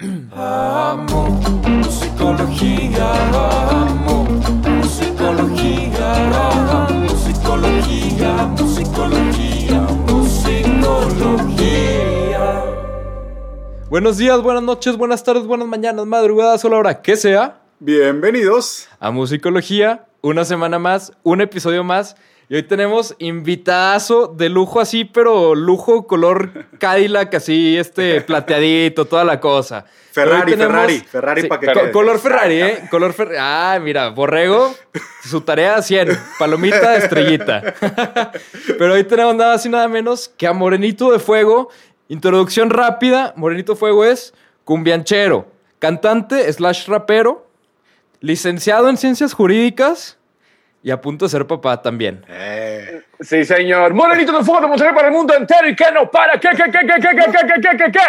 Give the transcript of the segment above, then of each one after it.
Amo musicología, amo musicología, amo musicología, musicología, musicología. Buenos días, buenas noches, buenas tardes, buenas mañanas, madrugadas o la hora que sea. Bienvenidos. A Musicología, una semana más, un episodio más. Y hoy tenemos invitadazo de lujo así, pero lujo color Cadillac, así, este plateadito, toda la cosa. Ferrari, tenemos- Ferrari, Ferrari pa' que co-. Color Ferrari, ¿eh? Color Ferrari. Ah, mira, Borrego, su tarea 100, palomita estrellita. pero hoy tenemos nada más y nada menos que a Morenito de Fuego. Introducción rápida, Morenito de Fuego es cumbianchero, cantante slash rapero, licenciado en ciencias jurídicas y a punto de ser papá también. Eh, Sí, señor. Morenito de fuego de Monterrey para el mundo entero y que no para. ¿Qué, qué, qué, qué, qué, qué, qué, qué, qué, qué?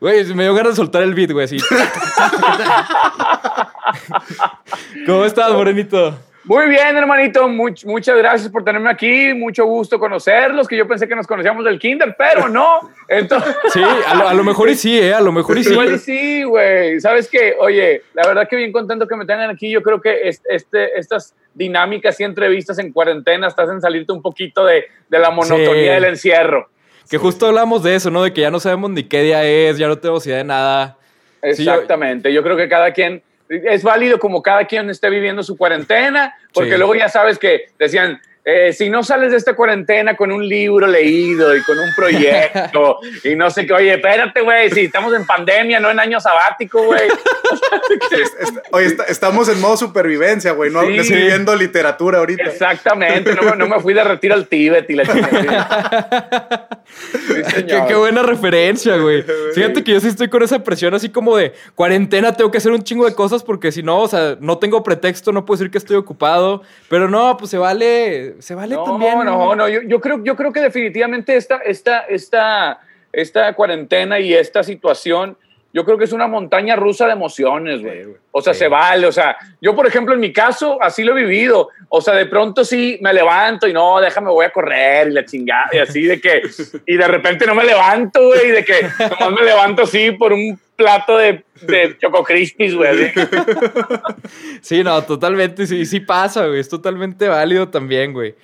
Güey, me dio ganas de soltar el beat, güey, así. ¿Cómo estás, Morenito? Muy bien, hermanito. Much- muchas gracias por tenerme aquí. Mucho gusto conocerlos, que yo pensé que nos conocíamos del kinder, pero no. Entonces, Sí, a lo, a lo mejor y sí, ¿eh? A lo mejor y sí. igual y sí, güey. ¿Sabes qué? Oye, la verdad que bien contento que me tengan aquí. Yo creo que es- este, estas dinámicas y entrevistas en cuarentena te hacen salirte un poquito de, de la monotonía Sí. del encierro. Que justo hablamos de eso, ¿no? De que ya no sabemos ni qué día es, ya no tenemos idea de nada. Sí, yo- Exactamente. yo... creo que cada quien es válido como cada quien esté viviendo su cuarentena, porque Sí. luego ya sabes que decían. Eh, si no sales de esta cuarentena con un libro leído y con un proyecto y no sé qué, oye, espérate, güey, si estamos en pandemia, no en año sabático, güey. es- es- oye, está- estamos en modo supervivencia, güey. No, Sí. escribiendo literatura ahorita. Exactamente, no, me- no me fui de retiro al Tíbet y la chingada. Sí, Qué, señor. qué buena referencia, güey. Fíjate que yo sí estoy con esa presión así como de cuarentena, tengo que hacer un chingo de cosas porque si no, o sea, no tengo pretexto, no puedo decir que estoy ocupado. Pero no, pues se vale, se vale No, también. no, no, yo, yo creo, yo creo que definitivamente esta, esta, esta, esta cuarentena y esta situación, yo creo que es una montaña rusa de emociones, güey. Sí. O sea, se vale, o sea, yo por ejemplo en mi caso así lo he vivido, o sea, de pronto sí me levanto y no, déjame, voy a correr y la chingada, y así de que, y de repente no me levanto, güey, y de que nomás me levanto así por un plato de, de Choco güey. Sí, no, totalmente, sí, sí pasa, güey. Es totalmente válido también, güey.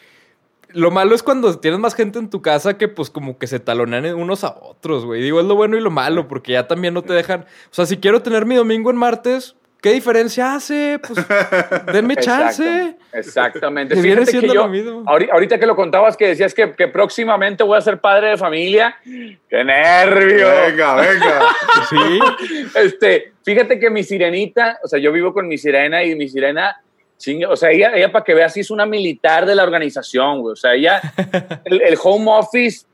Lo malo es cuando tienes más gente en tu casa que pues como que se talonean unos a otros, güey. Digo, es lo bueno y lo malo, porque ya también no te dejan... O sea, si quiero tener mi domingo en martes, ¿qué diferencia hace? Pues denme chance. Exacto, Exactamente. Que viene Fíjate que siendo yo, lo mismo. ahori- ahorita que lo contabas, que decías que, que próximamente voy a ser padre de familia. ¡Qué nervio! Venga, venga. Sí. Este, fíjate que mi sirenita, o sea, yo vivo con mi sirena y mi sirena, o sea, ella, ella para que veas, sí es una militar de la organización, güey. O sea, ella, el, el home office,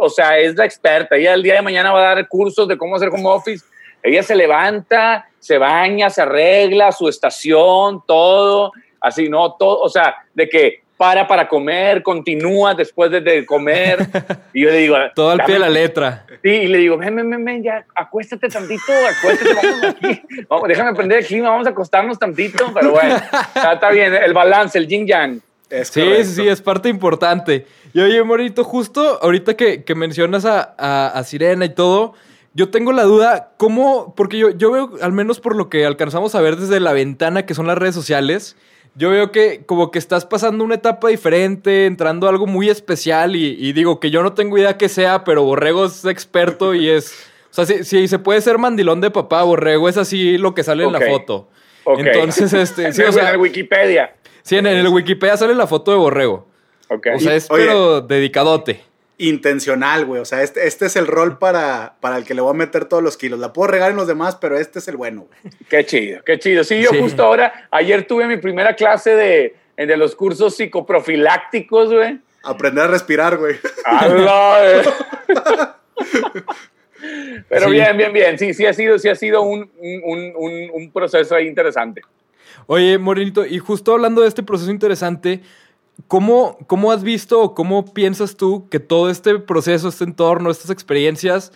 o sea, es la experta. Ella el día de mañana va a dar cursos de cómo hacer home office. Ella se levanta, se baña, se arregla, su estación, todo, así, ¿no? Todo, o sea, de que para para comer, continúa después de, de comer. Y yo le digo, Todo al pie de "Dame- la letra. Sí, y le digo, ven, ven, ven, ven, ya, acuéstate tantito, acuéstate, vamos aquí. Vamos, déjame prender el clima, vamos a acostarnos tantito, pero bueno, está, está bien, el balance, el yin yang. Es Sí, correcto. sí, sí, es parte importante. Y oye, Morito, justo ahorita que, que mencionas a, a- a Sirena y todo, yo tengo la duda, ¿cómo? Porque yo, yo veo, al menos por lo que alcanzamos a ver desde la ventana que son las redes sociales, yo veo que como que estás pasando una etapa diferente, entrando a algo muy especial y, y digo que yo no tengo idea que sea, pero Borrego es experto y es... O sea, si, si se puede ser mandilón de papá, Borrego es así lo que sale en la foto. Ok. Entonces, este, sí, o en sea, el Wikipedia. sí, en, en el Wikipedia sale la foto de Borrego. Ok. O sea, es Oye. pero dedicadote. Intencional, güey. O sea, este, este es el rol para, para el que le voy a meter todos los kilos. La puedo regar en los demás, pero este es el bueno, güey. Qué chido, qué chido. Sí, yo Sí. justo ahora, ayer tuve mi primera clase de, de los cursos psicoprofilácticos, güey. Aprender a respirar, güey. ¡Hala! Pero Sí. bien, bien, bien. Sí, sí ha sido, sí ha sido un, un, un, un proceso ahí interesante. Oye, Morenito, y justo hablando de este proceso interesante, ¿cómo, ¿cómo has visto o cómo piensas tú que todo este proceso, este entorno, estas experiencias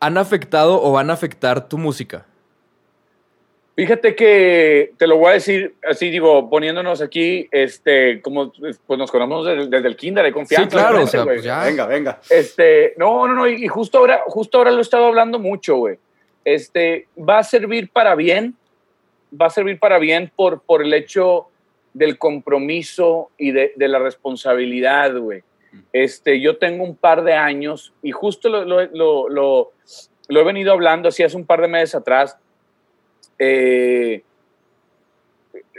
han afectado o van a afectar tu música? Fíjate que te lo voy a decir así, digo, poniéndonos aquí, este, como pues nos conocemos desde, desde el kinder, hay confianza. Sí, claro, o sea, pues ya. Venga, venga. Este, no, no, no, y justo ahora, justo ahora lo he estado hablando mucho, güey. este, va a servir para bien, va a servir para bien por, por el hecho del compromiso y de, de la responsabilidad, güey. Este, yo tengo un par de años y justo lo, lo, lo, lo, lo he venido hablando así hace un par de meses atrás. Eh,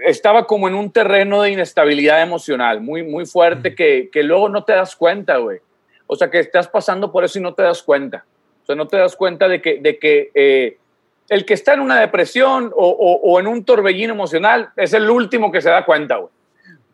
estaba como en un terreno de inestabilidad emocional muy, muy fuerte que, que luego no te das cuenta, güey. O sea, que estás pasando por eso y no te das cuenta. O sea, no te das cuenta de que, de que eh, el que está en una depresión o, o, o, en un torbellino emocional es el último que se da cuenta, güey.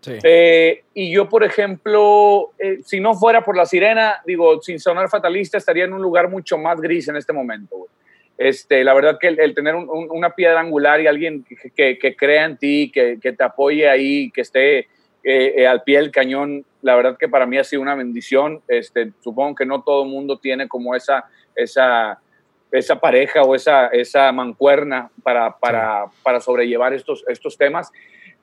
Sí. Eh, y yo, por ejemplo, eh, si no fuera por la sirena, digo, sin sonar fatalista, estaría en un lugar mucho más gris en este momento, güey. Este, la verdad que el, el tener un, un, una piedra angular y alguien que, que, que crea en ti, que, que, te apoye ahí, que esté eh, eh, al pie del cañón, la verdad que para mí ha sido una bendición. Este, supongo que no todo el mundo tiene como esa, esa, esa pareja o esa, esa mancuerna para, para, para sobrellevar estos, estos temas.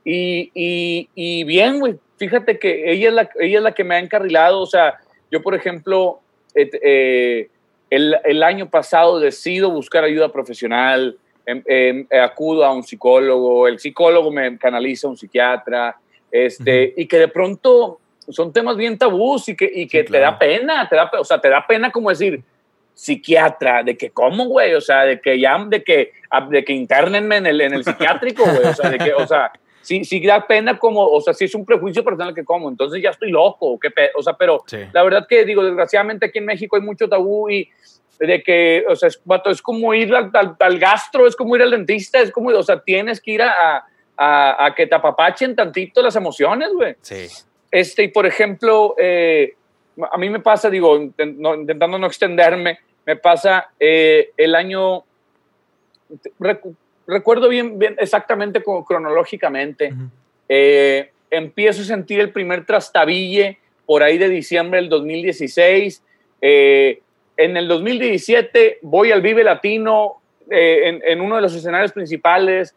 Y, y, y bien, güey, fíjate que ella es, la, ella es la que me ha encarrilado. O sea, yo, por ejemplo, eh, eh, el, el, año pasado decido buscar ayuda profesional, eh, acudo a un psicólogo, el psicólogo me canaliza a un psiquiatra, este, uh -huh. y que de pronto son temas bien tabús y que, y que sí, te claro. da pena, te da, o sea, te da pena como decir, psiquiatra, de que cómo, güey, o sea, de que ya, de que, de que internenme en el, en el psiquiátrico, güey, o sea, de que, o sea, sí, sí da pena como, o sea, sí es un prejuicio personal que como, entonces ya estoy loco, qué o sea, pero sí. la verdad que digo, desgraciadamente aquí en México hay mucho tabú y de que, o sea, es, es como ir al, al, al, gastro, es como ir al dentista, es como, o sea, tienes que ir a, a, a que te apapachen tantito las emociones, güey. Sí. Este, y por ejemplo, eh, a mí me pasa, digo, intentando no extenderme, me pasa eh, el año, recu recuerdo bien, bien exactamente como cronológicamente, uh -huh. eh, empiezo a sentir el primer trastabille por ahí de diciembre del 2016. Eh, en el 2017 voy al Vive Latino eh, en, en, uno de los escenarios principales,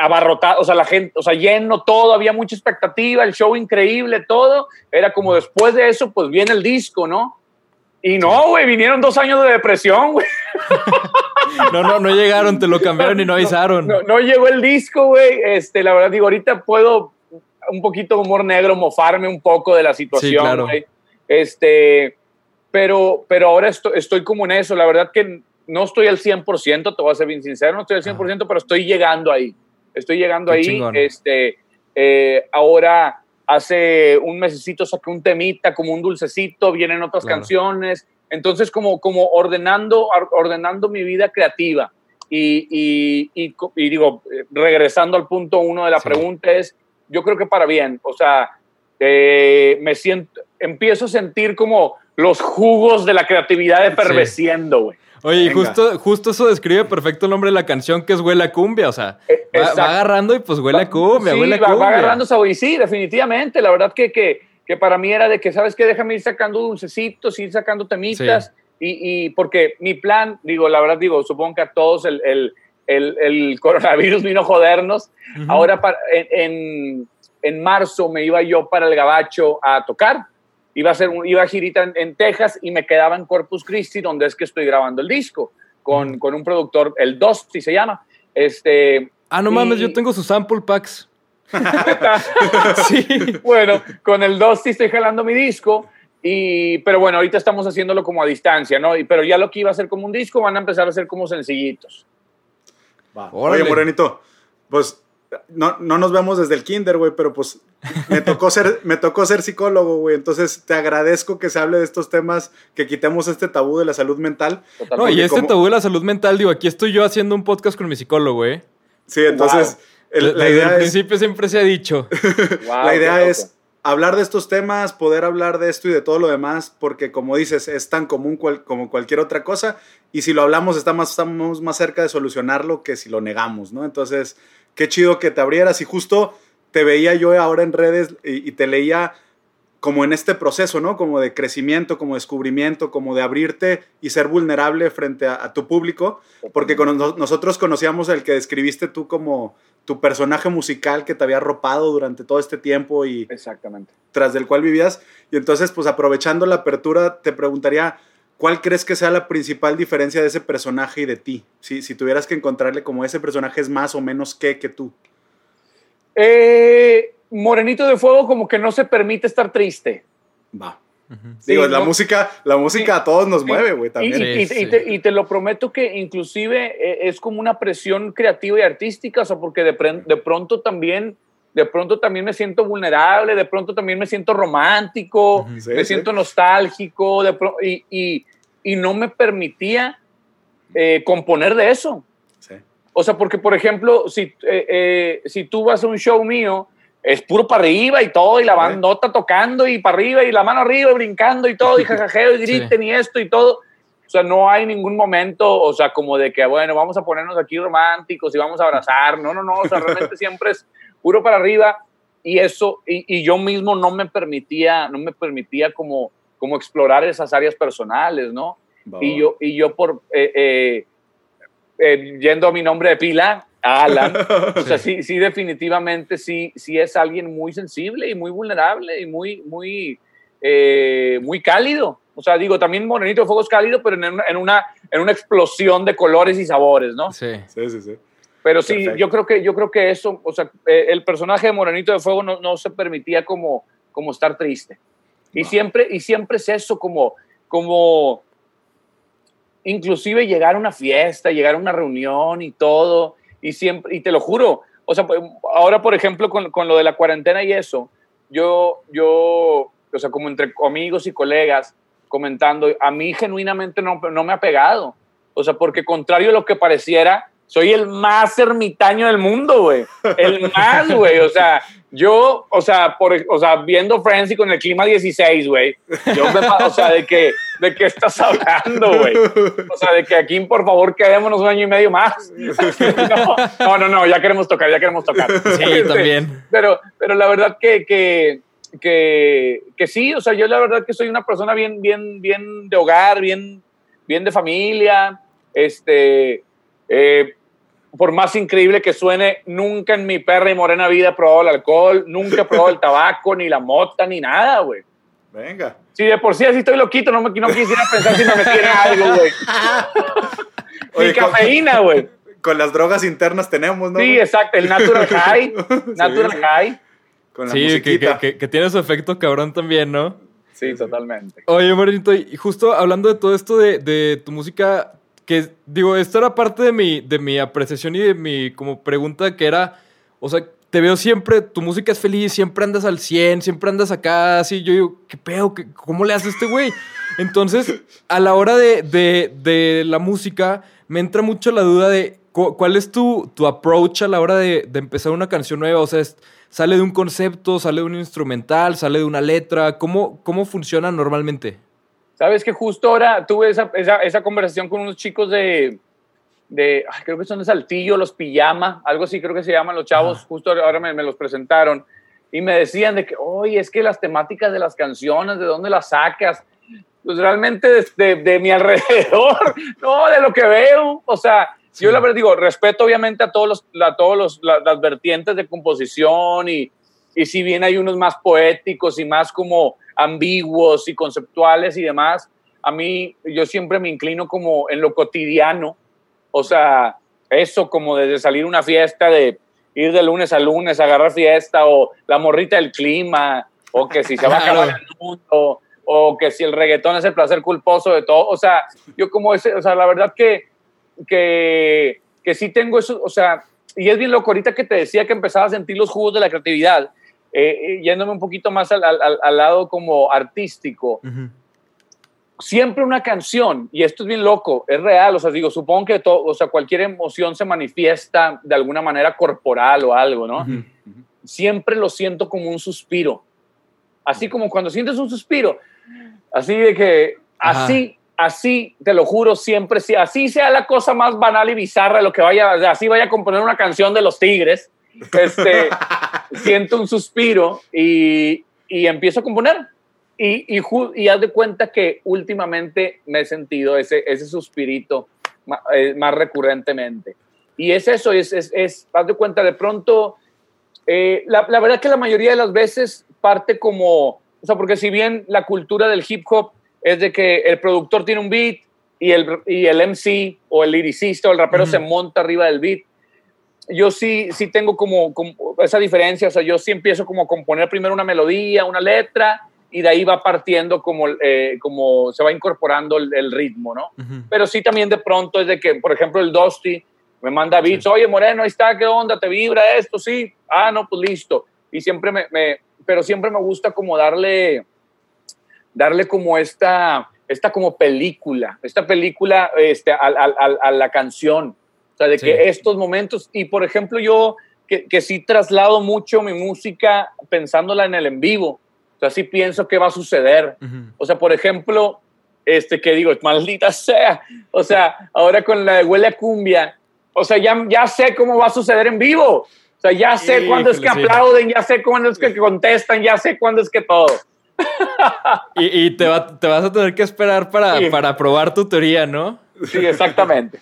abarrotado, o sea, la gente, o sea, lleno todo, había mucha expectativa, el show increíble, todo. Era como después de eso, pues viene el disco, ¿no? Y no, güey, vinieron dos años de depresión, güey. No, no, no llegaron, te lo cambiaron y no avisaron. No, no, no llegó el disco, güey. Este, la verdad, digo, ahorita puedo un poquito humor negro, mofarme un poco de la situación, sí, claro. güey. Este, pero, pero ahora estoy, estoy como en eso. La verdad que no estoy al 100%, te voy a ser bien sincero, no estoy al 100%, ah. pero estoy llegando ahí. Estoy llegando Qué ahí. Chingón. Este, eh, ahora hace un mesecito saqué un temita, como un dulcecito, vienen otras claro. canciones. Entonces, como, como ordenando, ordenando mi vida creativa. Y, y, y, y digo, regresando al punto uno de la sí. pregunta es, yo creo que para bien, o sea, eh, me siento, empiezo a sentir como los jugos de la creatividad efervesciendo, güey. Sí. Oye, y justo, justo eso describe perfecto el nombre de la canción, que es Huele a Cumbia, o sea, eh, va, va, agarrando y pues huele a cumbia, sí, huele a va, cumbia. Va agarrando sabor, y sí, definitivamente, la verdad que, que, que, para mí era de que, ¿sabes qué? Déjame ir sacando dulcecitos, ir sacando temitas, sí. y, y, porque mi plan, digo, la verdad digo, supongo que a todos el, el, el, el coronavirus vino a jodernos, uh -huh. ahora para, en, en, en marzo me iba yo para el Gabacho a tocar, iba a, ser un, iba a girita en, en, Texas y me quedaba en Corpus Christi, donde es que estoy grabando el disco, con, con un productor, el Dusty se llama. Este, ah, no y, mames, yo tengo sus sample packs. sí. Bueno, con el Dusty estoy jalando mi disco, y, pero bueno, ahorita estamos haciéndolo como a distancia, ¿no? Y, pero ya lo que iba a ser como un disco van a empezar a ser como sencillitos. Va. Oye, Morenito, pues no, no nos vemos desde el kinder, güey, pero pues me tocó ser, me tocó ser psicólogo, güey. Entonces te agradezco que se hable de estos temas, que quitemos este tabú de la salud mental. No, y este como... tabú de la salud mental, digo, aquí estoy yo haciendo un podcast con mi psicólogo, güey. Sí, entonces. Wow. El, la Desde idea el principio siempre se ha dicho. wow, la idea es hablar de estos temas, poder hablar de esto y de todo lo demás, porque como dices, es tan común cual, como cualquier otra cosa, y si lo hablamos estamos, estamos más cerca de solucionarlo que si lo negamos, ¿no? Entonces, qué chido que te abrieras y justo te veía yo ahora en redes y, y, te leía como en este proceso, ¿no? Como de crecimiento, como descubrimiento, como de abrirte y ser vulnerable frente a, a tu público, porque con, nosotros conocíamos el que describiste tú como tu personaje musical que te había arropado durante todo este tiempo y exactamente tras del cual vivías y entonces pues aprovechando la apertura te preguntaría ¿cuál crees que sea la principal diferencia de ese personaje y de ti? Si, si tuvieras que encontrarle como ese personaje es más o menos que que tú. Eh, Morenito de Fuego como que no se permite estar triste. Va. Digo, la no- música, la música a todos nos Sí. mueve, güey, Y, también. y- y- Sí, y te, y te lo prometo que inclusive eh, es como una presión creativa y artística, o sea, porque de, pronto también, de pronto también me siento vulnerable, de pronto también me siento romántico, me sí. siento nostálgico, de pro- y, y- y no me permitía eh, componer de eso. Sí. O sea, porque, por ejemplo, si, eh, eh, si tú vas a un show mío, es puro para arriba y todo, y la bandota tocando y para arriba y la mano arriba y brincando y todo, y jajajeo y griten y esto y todo. O sea, no hay ningún momento, o sea, como de que, bueno, vamos a ponernos aquí románticos y vamos a abrazar. No, no, no, o sea, realmente siempre es puro para arriba y eso, y, y yo mismo no me permitía, no me permitía como, como explorar esas áreas personales, ¿no? Va, Y yo, y yo por, eh, eh, eh, yendo a mi nombre de pila, a Alan, o sea, sí, sí, definitivamente sí, sí es alguien muy sensible y muy vulnerable y muy, muy, eh, muy cálido. O sea, digo, también Morenito de Fuego es cálido, pero en una, en una, en una explosión de colores y sabores, ¿no? Sí. Sí, sí, sí. Pero sí, Perfecto. yo creo que yo creo que eso, o sea, eh, el personaje de Morenito de Fuego no, no se permitía como, como estar triste. Y Wow. siempre y siempre es eso como como inclusive llegar a una fiesta, llegar a una reunión y todo y siempre y te lo juro, o sea, pues, ahora por ejemplo con, con lo de la cuarentena y eso, yo yo o sea, como entre amigos y colegas comentando, a mí genuinamente no, no me ha pegado. O sea, porque contrario a lo que pareciera, soy el más ermitaño del mundo, güey. El más, güey. O sea, yo, o sea, por, o sea, viendo Friends y con el clima 16, güey. Yo me, pa- o sea, de que, de qué estás hablando, güey. O sea, de que aquí, por favor, quedémonos un año y medio más. No, no, no, no, ya queremos tocar, ya queremos tocar. Sí, Este, también. pero, pero la verdad que, que, que, que sí, o sea, yo la verdad que soy una persona bien, bien, bien de hogar, bien, bien de familia. Este, eh, por más increíble que suene, nunca en mi perra y morena vida he probado el alcohol, nunca he probado el tabaco, ni la mota, ni nada, güey. Venga. Si de por sí así estoy loquito, no, me, no quisiera pensar si me metiera algo, güey. Ni cafeína, güey. Con las drogas internas tenemos, ¿no? Sí, exacto, el natural high. Natural Sí. high. Con la Sí, que, que- que- que tiene su efecto cabrón también, ¿no? Sí, totalmente. Oye, Morenito, y justo hablando de todo esto de, de tu música, que digo, esto era parte de mi, de mi apreciación y de mi como pregunta que era, o sea, te veo siempre, tu música es feliz, siempre andas al 100, siempre andas acá, así, yo digo, ¿qué pedo? ¿Qué- ¿Cómo le hace este güey? Entonces, a la hora de, de- de la música, me entra mucho la duda de cu- cuál es tu, tu approach a la hora de, de empezar una canción nueva, o sea, es- ¿sale de un concepto, sale de un instrumental, sale de una letra? ¿Cómo, cómo funciona normalmente? Sabes que justo ahora tuve esa, esa, esa conversación con unos chicos de, de ay, creo que son de Saltillo, los Pijama, algo así creo que se llaman los chavos, justo ahora me, me los presentaron y me decían de que, oye, es que las temáticas de las canciones, ¿de dónde las sacas? Pues realmente de, de- de mi alrededor, no, de lo que veo, o sea, yo la verdad digo, respeto obviamente a todos los, a todos los, la- las vertientes de composición y, y si bien hay unos más poéticos y más como ambiguos y conceptuales y demás, a mí yo siempre me inclino como en lo cotidiano, o sea, eso como desde salir a una fiesta, de ir de lunes a lunes, agarrar fiesta, o la morrita del clima, o que si se va a acabar el mundo, o que si el reggaetón es el placer culposo de todo, o sea, yo como ese, o sea, la verdad que, que, que sí tengo eso, o sea, y es bien loco ahorita que te decía que empezaba a sentir los jugos de la creatividad, eh, eh, yéndome un poquito más al, al- al- lado como artístico, siempre una canción, y esto es bien loco, es real, o sea, digo, supongo que todo, o sea, cualquier emoción se manifiesta de alguna manera corporal o algo, ¿no? Ujú. Siempre lo siento como un suspiro. Así como cuando sientes un suspiro, así de que, Ajá. así, así, te lo juro, siempre, sí, así sea la cosa más banal y bizarra, lo que vaya, así vaya a componer una canción de los Tigres, este, siento un suspiro y, y empiezo a componer. Y, y, y haz de cuenta que últimamente me he sentido ese, ese suspirito eh, más recurrentemente. Y es eso, es, es, es haz de cuenta, de pronto, eh, la, la verdad que la mayoría de las veces parte como, o sea, porque si bien la cultura del hip hop es de que el productor tiene un beat y el, y el MC o el liricista o el rapero se monta arriba del beat. Yo sí, sí tengo como, como esa diferencia, o sea, yo sí empiezo como a componer primero una melodía, una letra, y de ahí va partiendo como, eh, como se va incorporando el, el ritmo, ¿no? Pero sí también de pronto es de que, por ejemplo, el Dusty me manda beats, oye Moreno, ahí está, ¿qué onda? ¿Te vibra esto? Sí, ah, no, pues listo. Y siempre me, me pero siempre me gusta como darle, darle como esta, esta como película, esta película este, a, a, a la canción. O sea, de Sí. que estos momentos, y por ejemplo yo que, que sí traslado mucho mi música pensándola en el en vivo, o sea, sí pienso que va a suceder. Ujú. O sea, por ejemplo, este que digo, maldita sea, o sea, ahora con la de Huele a Cumbia, o sea, ya, ya sé cómo va a suceder en vivo. O sea, ya sé Híjole, cuándo es que sí. aplauden, ya sé cuándo es que contestan, ya sé cuándo es que todo. Y, y te, va- te vas a tener que esperar para, Sí. para probar tu teoría, ¿no? Sí, exactamente.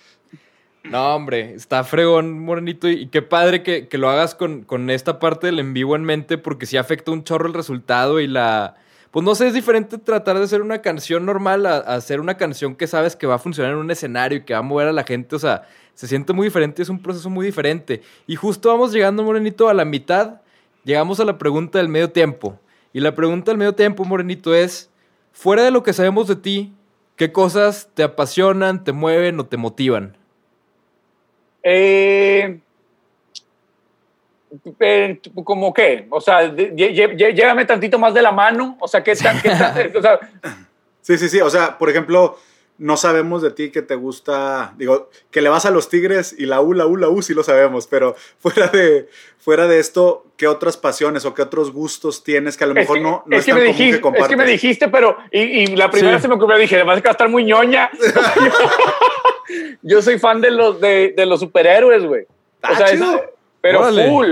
No, hombre, está fregón, Morenito, y, qué padre que, que lo hagas con, con esta parte del en vivo en mente, porque sí afecta un chorro el resultado y la... Pues no sé, es diferente tratar de hacer una canción normal a, a hacer una canción que sabes que va a funcionar en un escenario y que va a mover a la gente, o sea, se siente muy diferente, es un proceso muy diferente. Y justo vamos llegando, Morenito, a la mitad, llegamos a la pregunta del medio tiempo. Y la pregunta del medio tiempo, Morenito, es, fuera de lo que sabemos de ti, ¿qué cosas te apasionan, te mueven o te motivan? Eh, eh, ¿Cómo qué? O sea, llévame tantito más de la mano. O sea, ¿qué tan, qué tan- o sea, Sí, sí, sí. O sea, por ejemplo, no sabemos de ti que te gusta, digo, que le vas a los Tigres y la U, la U, la U, sí lo sabemos, pero fuera de, fuera de esto, ¿qué otras pasiones o qué otros gustos tienes que a lo es mejor que, no, no es es, que tan me común dijiste, que es compartas? que me dijiste, pero y, y la primera Sí. se me ocurrió, dije, además que va a estar muy ñoña. Yo soy fan de los, de, de los superhéroes, güey. Ah, O sea, chido. es- pero Órale. full,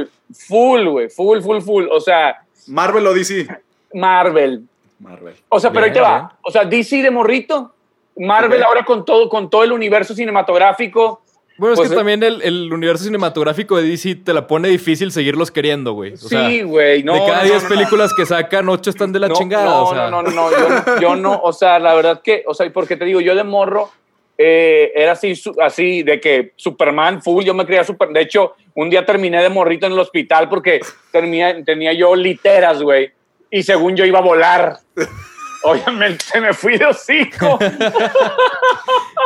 full, güey, full, full, full. O sea, Marvel o DC. Marvel. Marvel. O sea, pero ahí te Bien, va. bien. O sea, DC de morrito, Marvel ahora con todo, con todo el universo cinematográfico. Bueno, es Pues, que eh, también el, el universo cinematográfico de DC te la pone difícil seguirlos queriendo, güey. O sí, güey. No, de cada no, 10 no, no. películas que sacan, 8 están de la no, chingada. No, o sea. no, no, no, no, yo, yo no, o sea, la verdad que, o sea, porque te digo, yo de morro eh, era así, su- así de que Superman full, yo me creía super, de hecho, un día terminé de morrito en el hospital porque tenía, tenía yo literas, güey, y según yo iba a volar. Obviamente me fui de hocico.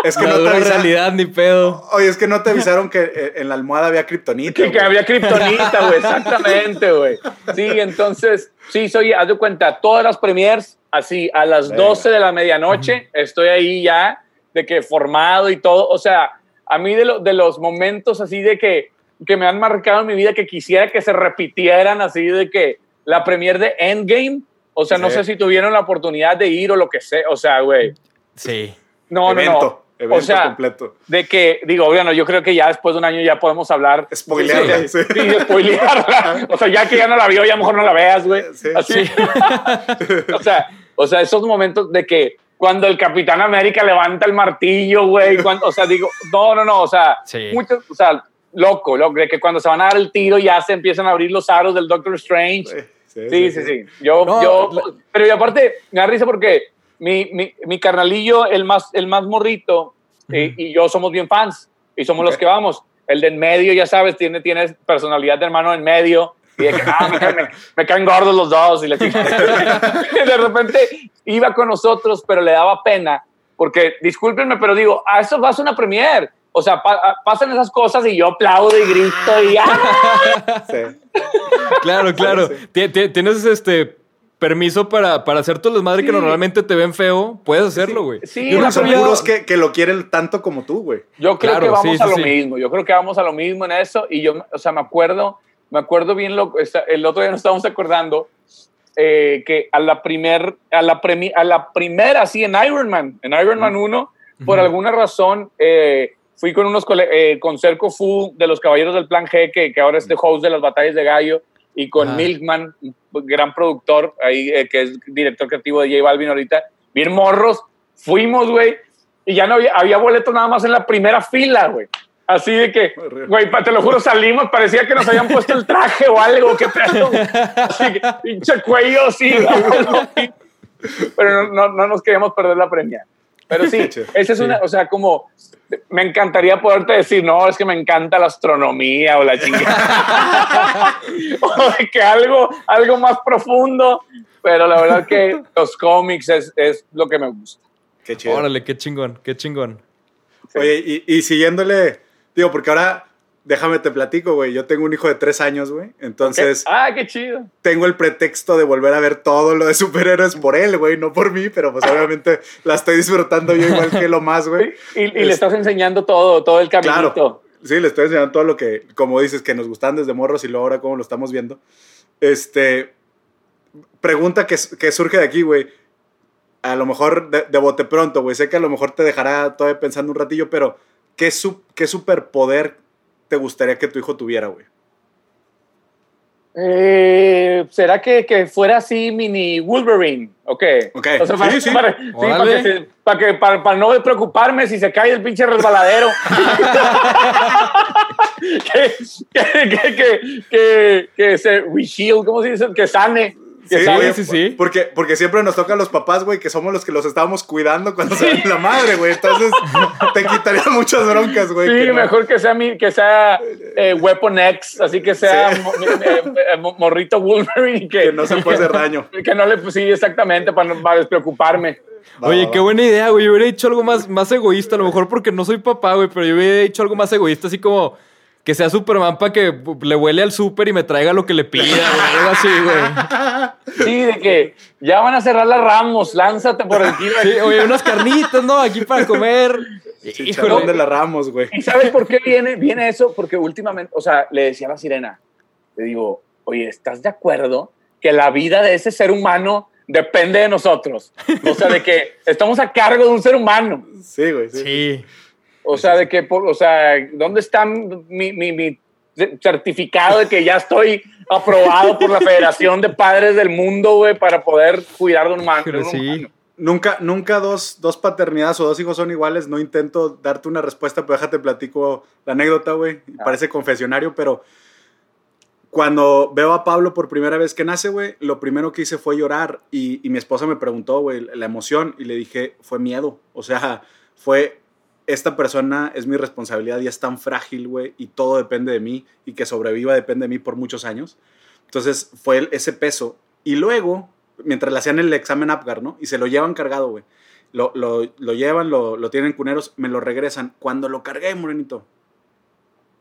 Es que La no te avisaron. realidad, ni pedo. Oye, es que no te avisaron que eh, en la almohada había kriptonita. que, que había kriptonita, güey, exactamente, güey. Sí, entonces, sí, soy, haz de cuenta, todas las premiers, así, a las Venga. 12 de la medianoche, estoy ahí ya, de que formado y todo, o sea, a mí de, lo- de los momentos así de que, que me han marcado en mi vida, que quisiera que se repitieran, así de que la premier de Endgame, o sea, no Sí. sé si tuvieron la oportunidad de ir o lo que sea, o sea, güey, Sí. no, no, evento, no. evento o sea, completo. de que, digo, bueno, yo creo que ya después de un año ya podemos hablar. Spoilearla, Sí, sí. sí, spoilearla. O sea, ya que ya no la vio, ya a lo mejor no la veas, güey. Sí. Así. o, sea, o sea, esos momentos de que cuando el Capitán América levanta el martillo, güey, cuando- o sea, digo, no, no, no, o sea, Sí. muchos, o sea, loco, loco, de que cuando se van a dar el tiro ya se empiezan a abrir los aros del Doctor Strange. Sí, Sí, sí, sí. Yo, No, yo, la- pero y aparte, me da risa porque mi, mi, mi carnalillo, el más, el más morrito, eh, y yo somos bien fans, y somos los Ok. que vamos. El de en medio, ya sabes, tiene, tiene personalidad de hermano en medio, y de que, ah, me, caen, me- me caen gordos los dos, y la chica. De repente iba con nosotros, pero le daba pena, porque, discúlpenme, pero digo, a eso vas a una premier. O sea, pa- a- pasan esas cosas y yo aplaudo y grito y ¡ah! sí. Claro, claro. Sí, sí. Ti- ti- Tienes este permiso para, para hacer todas las madres que Sí. normalmente te ven feo. Puedes hacerlo, güey. Sí, sabía- puros que, que lo quieren tanto como tú, güey. Yo creo Claro, que vamos sí, a sí, lo sí. mismo. Yo creo que vamos a lo mismo en eso. Y yo, o sea, me acuerdo, me acuerdo bien lo el otro día nos estábamos acordando eh, que a la primer, a la premi- a la primera, así en Iron Man, en Iron Man 1, por alguna razón eh, fui con unos eh, con Cerco Fu de los Caballeros del Plan G, que, que ahora es de host de las batallas de gallo, y con. Milkman, gran productor ahí, eh, que es director creativo de J Balvin ahorita, bien morros, fuimos, güey, y ya no había, había boletos nada más en la primera fila, güey. Así de que, güey, te lo juro, salimos, parecía que nos habían puesto el traje o algo, qué pedo. Así que, pinche cuello, sí, pero no, no, no nos queríamos perder la premia. Pero sí, esa es Sí. una, o sea, como me encantaría poderte decir, no, es que me encanta la astronomía o la chingada. o de que algo, algo más profundo, pero la verdad que los cómics es, es lo que me gusta. Qué chido. Órale, qué chingón, qué chingón. Oye, y, y siguiéndole, digo, porque ahora, déjame te platico, güey. Yo tengo un hijo de tres años, güey. Entonces, Ah, qué chido. tengo el pretexto de volver a ver todo lo de superhéroes por él, güey, no por mí, pero pues obviamente la estoy disfrutando yo igual que lo más, güey. Y, y Es- le estás enseñando todo, todo el caminito. Claro. Sí, le estoy enseñando todo lo que, como dices, que nos gustan desde morros y luego ahora cómo lo estamos viendo. Este, pregunta que, que surge de aquí, güey. A lo mejor de, de bote pronto, güey. Sé que a lo mejor te dejará todavía pensando un ratillo, pero ¿qué, su- qué superpoder te gustaría que tu hijo tuviera, güey? Eh, ¿Será que, que fuera así mini Wolverine? Ok, O sea, para, sí, sí. para- sí, para Órale. que se- para que- para- para no preocuparme si se cae el pinche resbaladero. que, que, que, que, que, que se reshield, ¿cómo se dice? Que sane. Sí, sí, sí. Porque, porque siempre nos toca a los papás, güey, que somos los que los estábamos cuidando cuando se ven la madre, güey. Entonces, te quitaría muchas broncas, güey. Sí, que no- mejor que sea, mi, que sea eh, Weapon X, así que sea Sí. mo- mi- eh, eh, mo- morrito Wolverine. Que, Que no se puede hacer daño. Que no le, pues, sí, exactamente, para, para despreocuparme. Va, Oye, va, qué va. buena idea, güey. Yo hubiera dicho algo más, más egoísta, a lo mejor porque no soy papá, güey, pero yo hubiera dicho algo más egoísta, así como que sea Superman para que le huele al súper y me traiga lo que le pida, güey. Algo así, güey. Sí, de que ya van a cerrar las ramos, lánzate por el tiro. Sí, oye, unas carnitas, ¿no? Aquí para comer. Chicharrón Híjole. de la Ramos, güey. ¿Y sabes por qué viene, viene eso? Porque últimamente, o sea, le decía a la sirena, le digo, oye, ¿estás de acuerdo que la vida de ese ser humano depende de nosotros? O sea, de que estamos a cargo de un ser humano. Sí, güey. Sí. Sí. O sea, de que, por- o sea, ¿dónde está mi, mi, mi certificado de que ya estoy aprobado por la Federación de Padres del Mundo, güey, para poder cuidar de un humano? Pero sí. humano? Nunca, nunca dos, dos paternidades o dos hijos son iguales. No intento darte una respuesta, pero déjate platico la anécdota, güey. Ah. Parece confesionario, pero cuando veo a Pablo por primera vez que nace, güey, lo primero que hice fue llorar y, y mi esposa me preguntó, güey, la emoción y le dije, fue miedo. O sea, fue, esta persona es mi responsabilidad y es tan frágil, güey, y todo depende de mí y que sobreviva depende de mí por muchos años. Entonces fue el- ese peso. Y luego, mientras le hacían el examen Apgar, ¿no? Y se lo llevan cargado, güey. Lo, lo, lo llevan, lo, lo tienen cuneros, me lo regresan. Cuando lo cargué, morenito,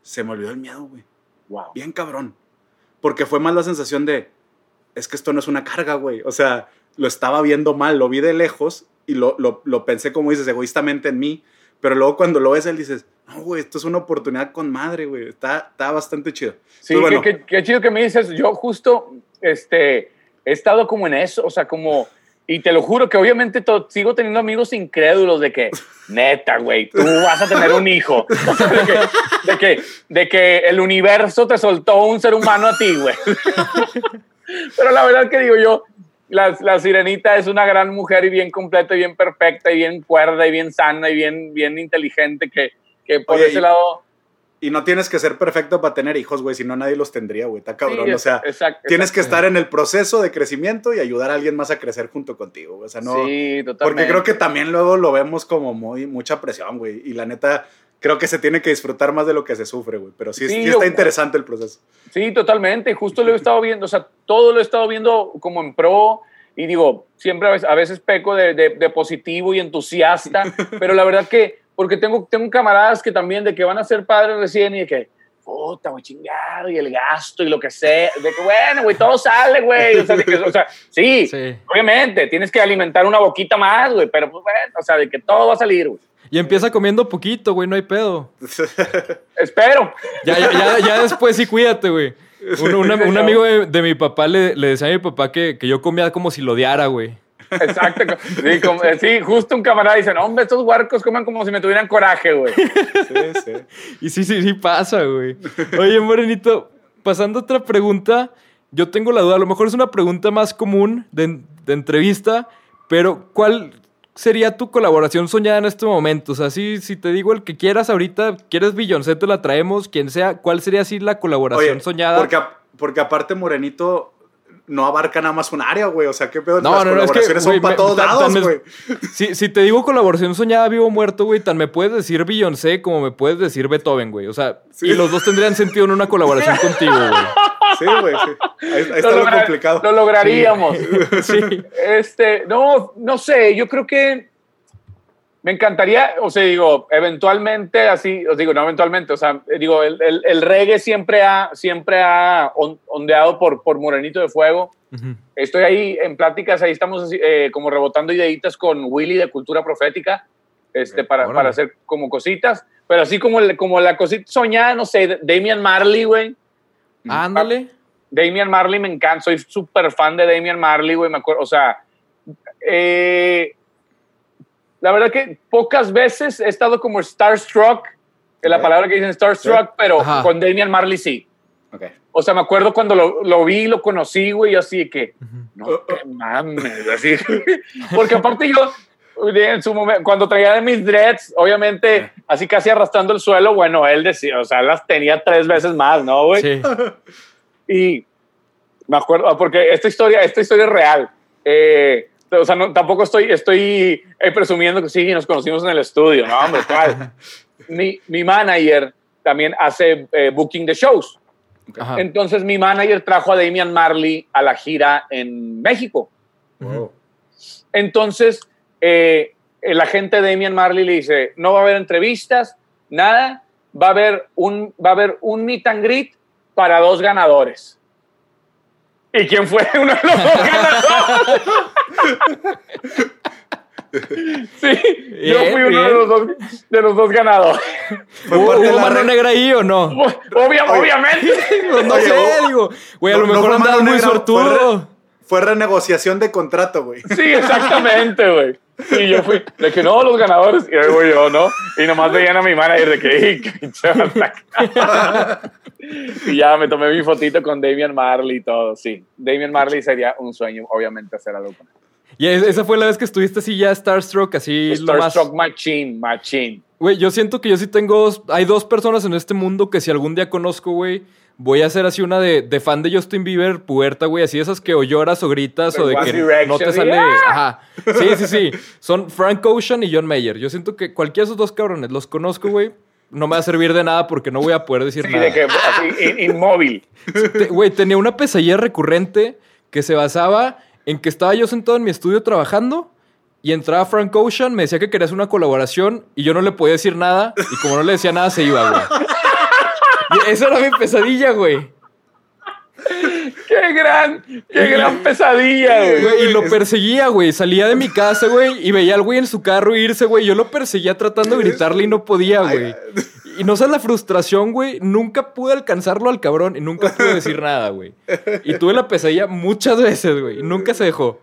se me olvidó el miedo, güey. Wow. Bien cabrón. Porque fue más la sensación de, es que esto no es una carga, güey. O sea, lo estaba viendo mal, lo vi de lejos y lo, lo, lo pensé, como dices, egoístamente en mí. Pero luego cuando lo ves, él dices, no, güey, esto es una oportunidad con madre, güey. Está, está bastante chido. Sí, Pues bueno. qué, qué- qué chido que me dices. Yo justo este, he estado como en eso, o sea, como, y te lo juro que obviamente to- sigo teniendo amigos incrédulos de que, neta, güey, tú vas a tener un hijo. O sea, de, que, de, que, de que el universo te soltó un ser humano a ti, güey. Pero la verdad que digo yo, la, la sirenita es una gran mujer y bien completa y bien perfecta y bien cuerda y bien sana y bien, bien inteligente que, que por Oye, ese y- lado... Y no tienes que ser perfecto para tener hijos, güey, si no nadie los tendría, güey. Está cabrón. Sí, o sea, exacto, tienes que estar en el proceso de crecimiento y ayudar a alguien más a crecer junto contigo. O sea, no. sí, totalmente. porque creo que también luego lo vemos como muy mucha presión, güey. Y la neta, creo que se tiene que disfrutar más de lo que se sufre, güey. Pero sí, Sí, sí yo- está interesante el proceso. Sí, totalmente. Justo lo he estado viendo, o sea, todo lo he estado viendo como en pro. Y digo, siempre a veces, a veces peco de, de- de positivo y entusiasta, pero la verdad que, porque tengo, tengo camaradas que también de que van a ser padres recién y de que, puta, güey, chingado, y el gasto y lo que sea, de que, bueno, güey, todo sale, güey. O sea, de que- o sea, sí, Sí. obviamente, tienes que alimentar una boquita más, güey, pero pues bueno, o sea, de que todo va a salir, güey. Y empieza comiendo poquito, güey, no hay pedo. Espero. Ya, ya, ya, ya después sí cuídate, güey. Un, un- amigo de, de mi papá le, le decía a mi papá que, que yo comía como si lo odiara, güey. Exacto. Sí, como- eh, sí, justo un camarada dice, hombre, estos huarcos comen como si me tuvieran coraje, güey. Sí, sí. Y sí, sí, sí pasa, güey. Oye, Morenito, pasando a otra pregunta, yo tengo la duda, a lo mejor es una pregunta más común de, de entrevista, pero ¿cuál sería tu colaboración soñada en este momento? O sea, si, si te digo el que quieras ahorita, quieres Beyoncé, te la traemos, quien sea, ¿cuál sería así la colaboración Oye, soñada? Porque, porque aparte Morenito no abarca nada más un área, güey. O sea, qué pedo. No, Las no, no, es que, son para me- todos tan- lados, güey. Si, si te digo colaboración soñada, vivo o muerto, güey, tan me puedes decir Beyoncé como me puedes decir Beethoven, güey. O sea, Sí. y los dos tendrían sentido en una colaboración contigo, güey. Sí, güey, sí. Ahí, ahí está Lo complicado. Lo lograríamos. Sí. Este, no, no sé, yo creo que me encantaría, o sea, digo, eventualmente, así, os digo, no eventualmente, o sea, digo, el, el- el reggae siempre ha, siempre ha on- ondeado por, por Morenito de Fuego. Estoy ahí en pláticas, ahí estamos así, eh, como rebotando ideitas con Willy de Cultura Profética, este, Ok, para, para hacer como cositas, pero así como, el- como la cosita soñada, no sé, Damian Marley, güey. Ándale. Damian Marley me encanta, soy súper fan de Damian Marley, güey, me acuerdo, o sea, eh, la verdad que pocas veces he estado como starstruck, que la palabra que dicen starstruck, Sí. pero Ajá. con Damian Marley sí. Ok. O sea, me acuerdo cuando lo, lo vi, lo conocí, güey, y así que, no, Uh, qué mames, así. Porque aparte yo, en su momento, cuando traía de mis dreads, obviamente, así casi arrastrando el suelo, bueno, él decía, o sea, las tenía tres veces más, ¿no, güey? Sí. Y me acuerdo, ah, porque esta historia, esta historia es real. Eh, o sea, no, tampoco estoy, estoy eh, presumiendo que sí, nos conocimos en el estudio, no, hombre, ¿cuál? mi, mi manager también hace eh, booking de shows. Ajá. Entonces mi manager trajo a Damian Marley a la gira en México. Wow. Entonces, eh, el agente Damian Marley le dice, no va a haber entrevistas, nada, va a haber un, va a haber un meet and greet para dos ganadores. ¿Y quién fue uno de los dos ganadores? sí, yo Bien, fui uno de los, dos, de los dos ganadores. Fue ¿Hubo, parte de hubo la mano re- negra ahí o no? Obvia- obviamente. No Oye, sé, digo. Güey, a no- lo no mejor fue andabas mano muy sortudo. Fue renegociación de contrato, güey. Sí, exactamente, güey. Y yo fui, de que no, los ganadores, y ahí voy yo, ¿no? Y nomás veían a mi manager de que. Y ya me tomé mi fotito con Damian Marley y todo, sí. Damian Marley sería un sueño, obviamente, hacer algo con él. Y es- esa fue la vez que estuviste así ya Starstruck, así. Starstruck Machine, Machine. Güey, yo siento que yo sí tengo. Hay dos personas en este mundo que si algún día conozco, güey, voy a hacer así una de, de fan de Justin Bieber, puerta, güey, así esas que o lloras o gritas o de que Direction, no te sale. ¡ah! Ajá. Sí, sí, sí. Son Frank Ocean y John Mayer. Yo siento que cualquiera de esos dos cabrones los conozco, güey. No me va a servir de nada porque no voy a poder decir Sí, nada. de que así, in- inmóvil. Güey, tenía una pesadilla recurrente que se basaba en que estaba yo sentado en mi estudio trabajando y entraba Frank Ocean, me decía que quería hacer una colaboración y yo no le podía decir nada y como no le decía nada se iba, güey. Esa era mi pesadilla, güey. ¡Qué gran, qué gran pesadilla, güey! Y lo perseguía, güey. Salía de mi casa, güey, y veía al güey en su carro irse, güey. Yo lo perseguía tratando de gritarle y no podía, güey. Y no sé la frustración, güey. Nunca pude alcanzarlo al cabrón y nunca pude decir nada, güey. Y tuve la pesadilla muchas veces, güey. Nunca se dejó.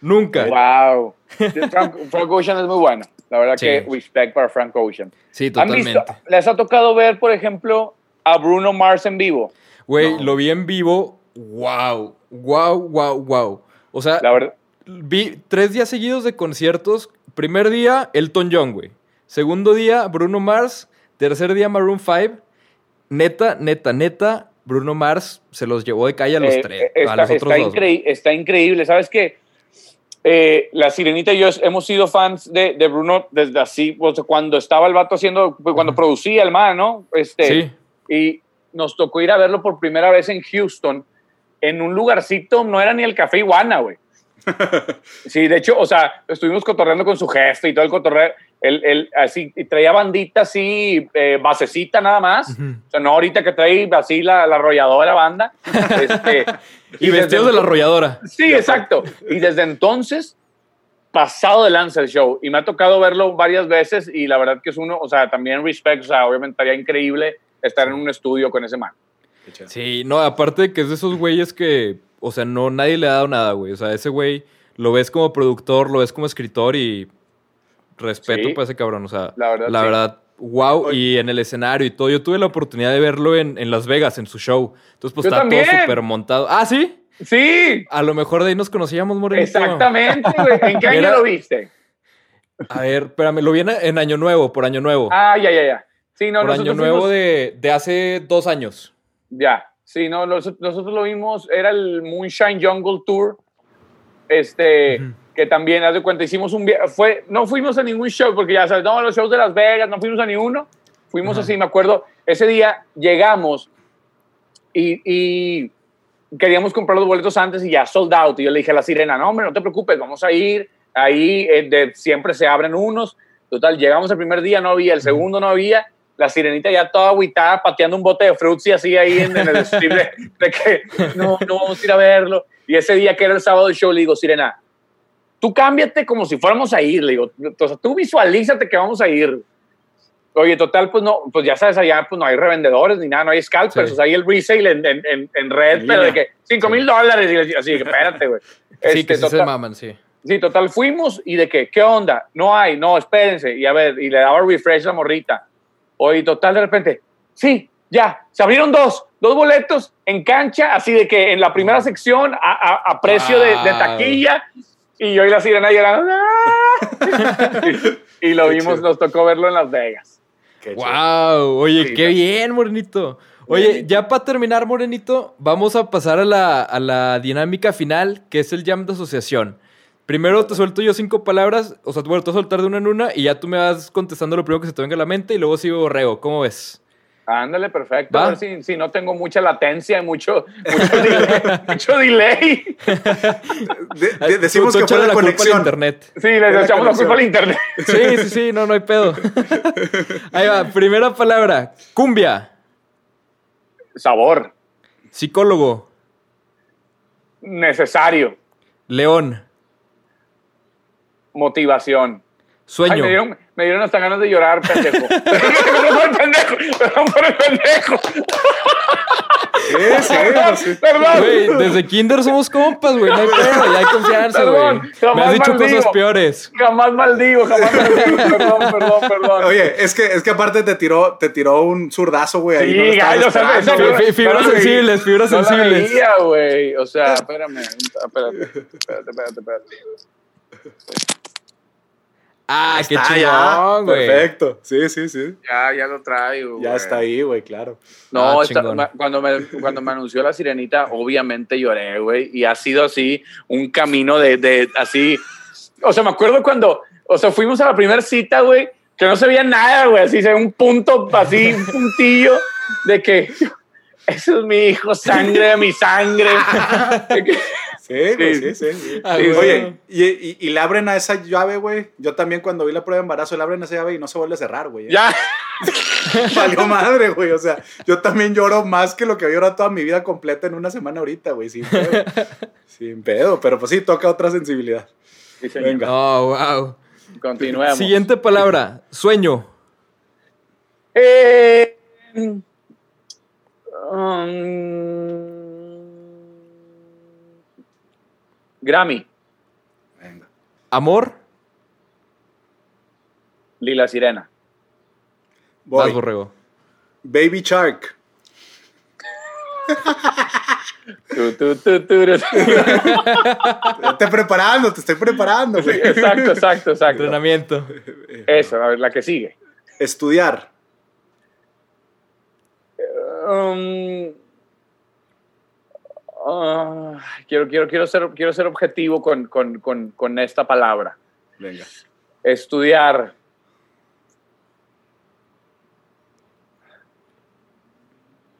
Nunca. ¡Wow! Frank, Frank Ocean es muy bueno. La verdad Sí. que respect para Frank Ocean. Sí, ¿Han totalmente. visto, ¿Les ha tocado ver, por ejemplo, a Bruno Mars en vivo? Güey, lo vi en vivo. Wow. Wow, wow, wow. O sea, La verdad. vi tres días seguidos de conciertos. Primer día, Elton John, güey. Segundo día, Bruno Mars. Tercer día, Maroon 5. Neta, neta, neta, Bruno Mars se los llevó de calle a los eh, tres. eh, a está, los otros está dos. güey. está increíble. ¿Sabes qué? Eh, la Sirenita y yo hemos sido fans de, de Bruno desde así, o sea, cuando estaba el vato haciendo, pues, cuando producía el man, ¿no? Este, Sí. Y nos tocó ir a verlo por primera vez en Houston, en un lugarcito, no era ni el Café Iguana, güey. Sí, de hecho, o sea, estuvimos cotorreando con su jefe y todo el cotorreo. Él, él así, y traía bandita así, eh, basecita nada más. O sea, no ahorita que trae así la, la arrolladora banda. Este, Y, vestidos de la arrolladora. Sí, exacto. Y desde entonces, pasado de lanza el show. Y me ha tocado verlo varias veces y la verdad que es uno, o sea, también respect, o sea, obviamente estaría increíble estar en un estudio con ese man. Sí, no, aparte de que es de esos güeyes que, o sea, no, nadie le ha dado nada, güey. O sea, ese güey lo ves como productor, lo ves como escritor y respeto Sí. para ese cabrón. O sea, La verdad, sí. verdad, wow. Oye. Y en el escenario y todo. Yo tuve la oportunidad de verlo en, en Las Vegas, en su show. Entonces, pues Yo también. todo súper montado. Ah, sí. Sí, A lo mejor de ahí nos conocíamos, Morenito. exactamente, güey. ¿En qué año Era- lo viste? A ver, espérame, lo vi en, en Año Nuevo, por Año Nuevo. Ah, ya, ya, ya. Sí, no, por Año nosotros Nuevo fuimos- de, de hace dos años. Ya, Sí, no, nos- nosotros lo vimos, era el Moonshine Jungle Tour, este, que también, haz de cuenta, hicimos un viaje, fue, no fuimos a ningún show, porque ya sabes, no, los shows de Las Vegas, no fuimos a ninguno, fuimos así, me acuerdo, ese día llegamos y, y queríamos comprar los boletos antes y ya sold out, y yo le dije a la sirena, no, hombre, no te preocupes, vamos a ir, ahí eh, de- siempre se abren unos, total, llegamos el primer día, no había, el segundo no había, la sirenita ya toda agüitada, pateando un bote de fruits y así ahí en, en el strip de, de que no, no vamos a ir a verlo. Y ese día que era el sábado del show, le digo, Sirena, tú cámbiate como si fuéramos a ir, le digo, o sea, tú visualízate que vamos a ir. Oye, total, pues no, pues ya sabes, allá pues no hay revendedores ni nada, no hay scalpers, Sí. o sea, hay el resale en, en, en, en red, pero de que 5 mil dólares, y así, que espérate, güey. Sí, Este, que sí se total- maman, sí. Sí, total, fuimos y de que, ¿qué onda? No hay, no, espérense. Y a ver, y le daba refresh a la morrita. Oye, total, de repente, sí, ya, se abrieron dos, dos boletos en cancha, así de que en la primera sección a, a- a precio de, taquilla. Y yo y la sirena llorando. ¡ah! y, y lo Qué vimos, chido. nos tocó verlo en Las Vegas. Qué chido. Wow, oye, Sí, qué ya. bien, Morenito. Oye, ya para terminar, Morenito, vamos a pasar a la, a la dinámica final, que es el jam de asociación. Primero te suelto yo cinco palabras, o sea, bueno, te voy a soltar de una en una y ya tú me vas contestando lo primero que se te venga a la mente y luego sigo borrego. ¿Cómo ves? Ándale, perfecto. Va. A ver si, si no tengo mucha latencia, mucho, mucho delay. mucho delay. De- de- decimos Tú- tú que fue la culpa al conexión. internet. Sí, le echamos la culpa al internet. Sí, sí, sí, no, no hay pedo. Ahí va, primera palabra, cumbia, Sabor. psicólogo, Necesario. león, Motivación. Ay, sueño. me, dieron, me dieron hasta ganas de llorar, pendejo. Perdón por el pendejo. Perdón por el pendejo. Sí, sí, Perdón. Güey, desde kinder somos compas, güey, no hay pedo, ya hay confianza, Perdón, güey. Me has dicho maldigo. cosas peores. Jamás maldigo, jamás maldigo. Perdón, perdón, perdón. Oye, es que, es que aparte te tiró, te tiró un zurdazo, güey. ahí Sí, no lo estabas gallo, fi- fibras sensibles, fibras No sensibles. veía, güey. O sea, espérame. Espérate, espérate, espérate, espérate. Ah, qué ya. chingón, güey. Perfecto. Sí, sí, sí. Ya, ya lo traigo. Ya está ahí, güey, claro. No, Ah, esta- cuando, me, cuando me anunció la sirenita, obviamente lloré, güey. Y ha sido así un camino de, de así. O sea, me acuerdo cuando, o sea, fuimos a la primera cita, güey, que no se veía nada, güey. Así, se ve un punto, así, un puntillo de que eso es mi hijo, sangre de mi sangre. Sí, güey, Sí. sí, sí. Ah, Sí. Oye, y, y- y le abren a esa llave, güey. Yo también cuando vi la prueba de embarazo, le abren a esa llave y no se vuelve a cerrar, güey. ya. Valió madre, güey. O sea, yo también lloro más que lo que he llorado toda mi vida completa en una semana ahorita, güey. Sin pedo. Sin pedo. Pero pues sí, toca otra sensibilidad. Sí. Venga. Oh, wow. Continuemos. Siguiente palabra, sueño. Eh, um, Grammy, Venga. Amor, Lila Sirena. Voy. vas borrego. Baby Shark. Tu, tu, tu. Te estoy preparando, te estoy preparando, Sí, exacto, exacto, exacto. Entrenamiento. Eso, a ver, la que sigue. Estudiar. Um, ah, quiero, quiero, quiero, ser, quiero ser objetivo con, con, con, con esta palabra. Venga. Estudiar.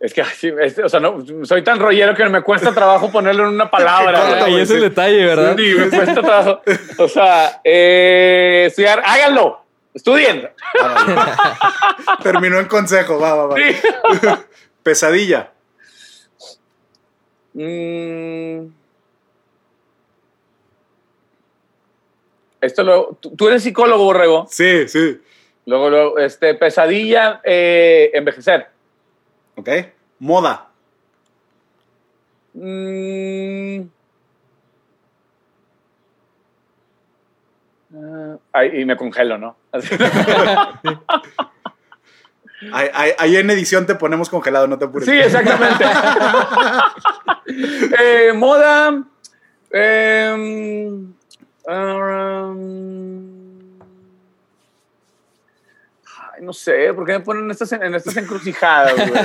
Es que, es- o sea, no, soy tan rollero que me cuesta trabajo ponerlo en una palabra. Güey. Ahí es el detalle, ¿verdad? Sí, me cuesta trabajo. O sea, eh, estudiar, háganlo, estudien. Ah, vale. Terminó en consejo, va, va, va. Sí. Pesadilla. Mm. Esto lo, tú, tú eres psicólogo, Borrego. Sí, sí. Luego, luego, este, pesadilla, eh, envejecer. Ok. Moda. Mm. Ah, ay, y me congelo, ¿no? Ahí, ahí- ahí en edición te ponemos congelado, no te apures. Sí, exactamente. Eh, moda. em, um, ay, no sé, ¿por qué me ponen en estas, en estas encrucijadas, güey?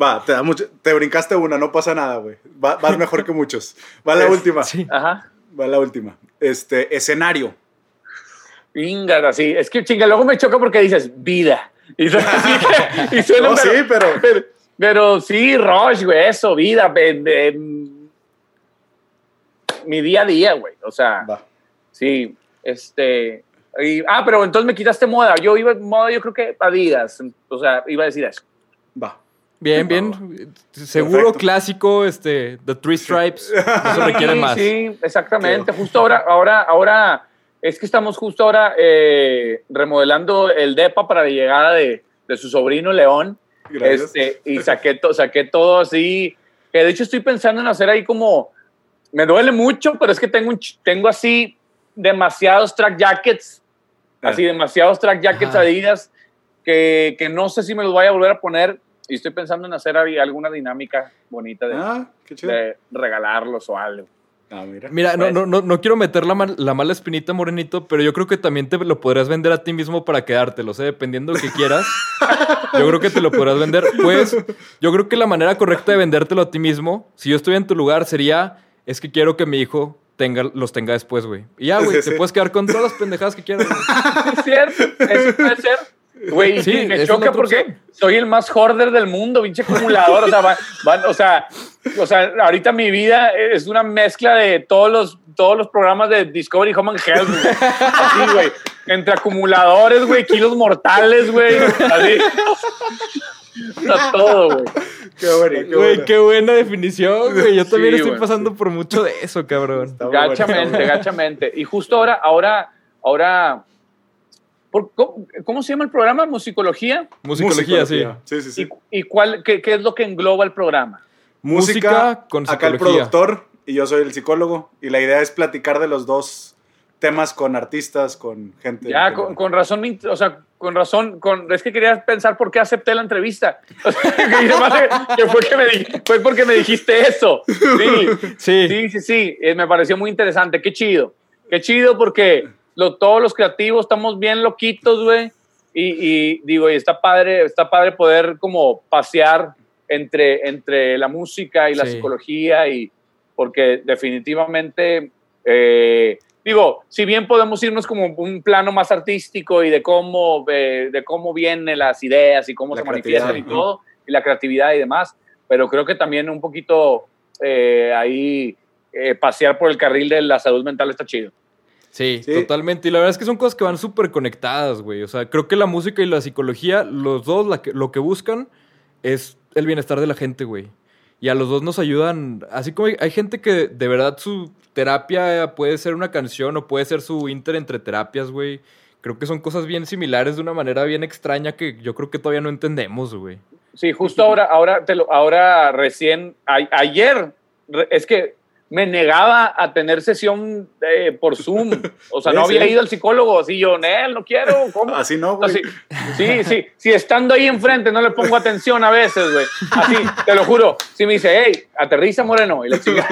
Va, te, da mucho, te brincaste una, no pasa nada, güey. Va- vas mejor que muchos. Va la última. Sí. Ajá. Va la última. Este, escenario. Venga, así. Es que chinga, luego me choca porque dices vida. Y, suena así, y suena, No, sí, pero- pero, pero sí, Rush, güey, eso, vida. en- en mi día a día, güey. O sea, Va. sí, este. y- ah, pero entonces me quitaste moda. Yo iba moda, yo creo que Adidas. O sea, iba a decir eso. Va. Bien, bien. Seguro Perfecto. clásico, este, The Three Stripes. Eso requiere Sí, más. Sí, exactamente. Justo ahora, ahora, ahora, es que estamos justo ahora eh, remodelando el DEPA para la llegada de, de su sobrino León. Gracias. Este, y saqué, to- saqué todo así. Que de hecho estoy pensando en hacer ahí como. Me duele mucho, pero es que tengo, un tengo así demasiados track jackets. Así, demasiados track jackets Ah. Adidas que, que no sé si me los voy a volver a poner. Y estoy pensando en hacer ahí alguna dinámica bonita de, Ah, de regalarlos o algo. Ah, mira. Mira, no, Pues- no, no, no quiero meter la, mal- la mala espinita, Morenito, pero yo creo que también te lo podrías vender a ti mismo para quedártelo, ¿sé? Dependiendo de lo que quieras. yo creo que te lo podrás vender. Pues, yo creo que la manera correcta de vendértelo a ti mismo, si yo estoy en tu lugar, sería, es que quiero que mi hijo tenga, los tenga después, güey. Y ya, güey, Sí, te sí. puedes quedar con todas las pendejadas que quieras. güey. Es cierto, eso puede ser. Güey, Sí, me choca porque opción. soy el más hoarder del mundo, pinche acumulador. O sea, van- van- o, sea, o sea, ahorita mi vida es una mezcla de todos los, todos los programas de Discovery Home and Health. güey. Así, güey. Entre acumuladores, güey, kilos mortales, güey. Así. O sea, todo, güey. Qué bueno, qué Güey, bueno. qué buena definición, güey. Yo también Sí, estoy güey, pasando por mucho de eso, cabrón. Está muy bueno. Gachamente, gachamente. Y justo ahora, ahora, ahora. ¿Por- cómo, cómo se llama el programa? ¿Musicología? Musicología, sí. Sí, sí, sí. ¿Y, y cuál, qué, qué es lo que engloba el programa? Música con Acá el productor y yo soy el psicólogo. Y la idea es platicar de los dos temas con artistas, con gente. Ya, con, con razón, o sea, con razón, con, es que quería pensar por qué acepté la entrevista. O sea, que, fue, que me fue porque me dijiste eso. Sí, Sí. sí, sí, sí, eh, me pareció muy interesante. Qué chido. Qué chido porque lo- todos los creativos estamos bien loquitos, güey. Y, y digo, y está padre, está padre poder como pasear entre, entre la música y la Sí. psicología y porque definitivamente eh, digo, si bien podemos irnos como un plano más artístico y de cómo, eh, de cómo vienen las ideas y cómo La se manifiestan y todo, y la creatividad y demás, pero creo que también un poquito eh, ahí eh, pasear por el carril de la salud mental está chido. Sí, Sí. totalmente. Y la verdad es que son cosas que van súper conectadas, güey. O sea, creo que la música y la psicología, los dos la que- lo que buscan es el bienestar de la gente, güey. Y a los dos nos ayudan. Así como hay, hay gente que de verdad su terapia puede ser una canción o puede ser su inter entre terapias, güey. Creo que son cosas bien similares de una manera bien extraña que yo creo que todavía no entendemos, güey. Sí, justo ahora, ahora, te lo, ahora recién, a- ayer, es que me negaba a tener sesión eh, por Zoom. O sea, no había ido al psicólogo. Así yo, Nel, no quiero. ¿Cómo? Así no, güey. Así, sí, sí. Si estando ahí enfrente no le pongo atención a veces, güey. Así, te lo juro. Si me dice, hey, aterriza, Moreno. Y la chica.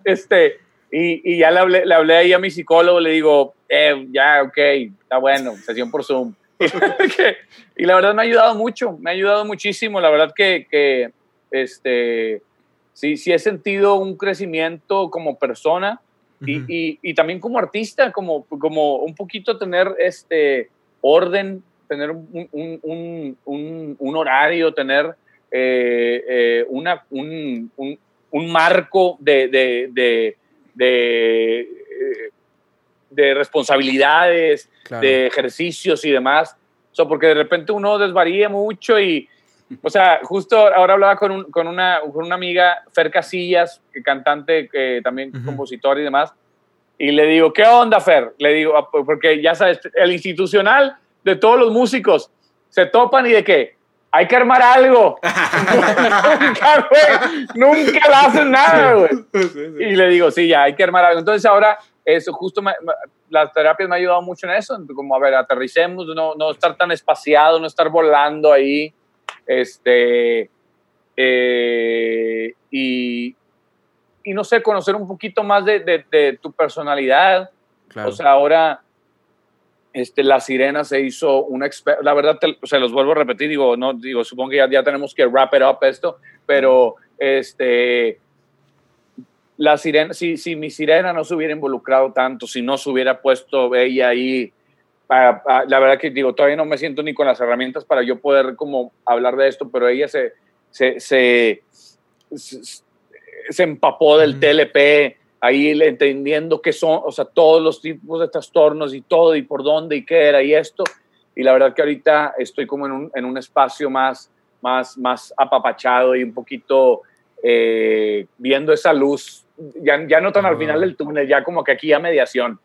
este, y, y ya le hablé, le hablé ahí a mi psicólogo, le digo, eh, ya, ok, está bueno, sesión por Zoom. y la verdad me ha ayudado mucho, me ha ayudado muchísimo. La verdad que, que este, sí, sí he sentido un crecimiento como persona y, y- y también como artista, como, como un poquito tener este orden, tener un, un- un- horario, tener eh, eh, una, un, marco de, de, de, de, eh, de responsabilidades, Claro. de ejercicios y demás. O sea, porque de repente uno desvaría mucho y, o sea, justo ahora hablaba con, un- con, una, con una amiga, Fer Casillas, cantante, que también Ujú. compositor y demás, y le digo, ¿qué onda, Fer? Le digo, "Ah, porque ya sabes, el institucional de todos los músicos se topan y de qué, hay que armar algo. nunca, güey, nunca le hacen nada, güey. Sí, sí. Y le digo, sí, ya hay que armar algo. Entonces ahora, eso justo, me- las terapias me han ayudado mucho en eso, como, a ver, aterricemos, no, no estar tan espaciado, no estar volando ahí, este, eh, y, y no sé, conocer un poquito más de, de- de tu personalidad. claro. O sea, ahora, este, La Sirena se hizo una la verdad te- se los vuelvo a repetir, digo, no, digo, supongo que ya, ya tenemos que wrap it up esto, pero este, La Sirena, si, si mi Sirena no se hubiera involucrado tanto, si no se hubiera puesto ella ahí, a- a- la verdad que digo, todavía no me siento ni con las herramientas para yo poder como hablar de esto, pero ella se, se, se, se, se empapó del Ujú. TLP, ahí entendiendo qué son, o sea, todos los tipos de trastornos y todo, y por dónde y qué era y esto. Y la verdad que ahorita estoy como en un, en un espacio más, más, más apapachado y un poquito eh, viendo esa luz, ya, ya no tan al Ah. final del túnel, ya como que aquí a mediación.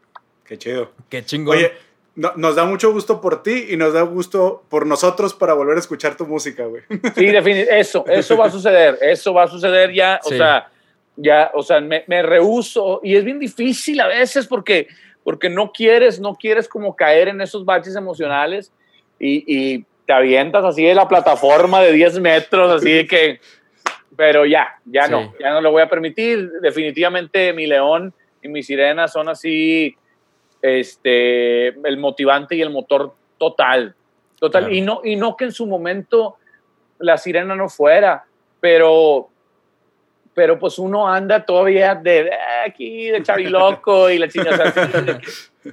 Qué chido. Qué chingón. Oye, no- nos da mucho gusto por ti y nos da gusto por nosotros para volver a escuchar tu música, güey. Sí, defini- eso, eso va a suceder, eso va a suceder ya, o Sí. sea, ya, o sea, me, me rehuso y es bien difícil a veces porque, porque no quieres, no quieres como caer en esos baches emocionales y, y te avientas así de la plataforma de 10 metros, así de que, pero ya, ya Sí. no, ya no lo voy a permitir, definitivamente mi león y mi sirena son así, este, el motivante y el motor total, total, Claro. y, no, y no que en su momento la sirena no fuera, pero, pero pues uno anda todavía de eh, aquí, de chaviloco y la chingada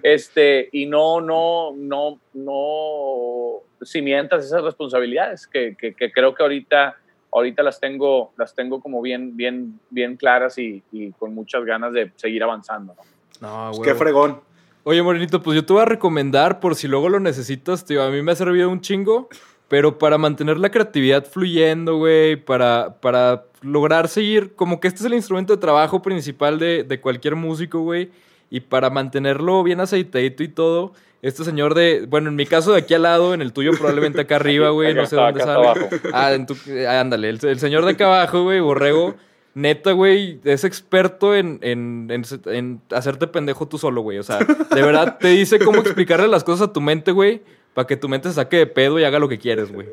este, y no, no, no, no cimientas esas responsabilidades que, que, que creo que ahorita, ahorita las tengo, las tengo como bien, bien, bien claras y, y con muchas ganas de seguir avanzando. ¿no? No, Pues qué fregón. Oye, Morenito, pues yo te voy a recomendar por si luego lo necesitas, tío. A mí me ha servido un chingo, pero para mantener la creatividad fluyendo, güey, para, para lograr seguir, como que este es el instrumento de trabajo principal de, de cualquier músico, güey, y para mantenerlo bien aceitadito y todo, este señor de, bueno, en mi caso de aquí al lado, en el tuyo probablemente acá arriba, güey, no sé está, dónde sale. Ah, en tu, ah, ándale, el, el señor de acá abajo, güey, Borrego. Neta, güey, es experto en, en, en, en hacerte pendejo tú solo, güey. O sea, de verdad te dice cómo explicarle las cosas a tu mente, güey, para que tu mente se saque de pedo y haga lo que quieres, güey.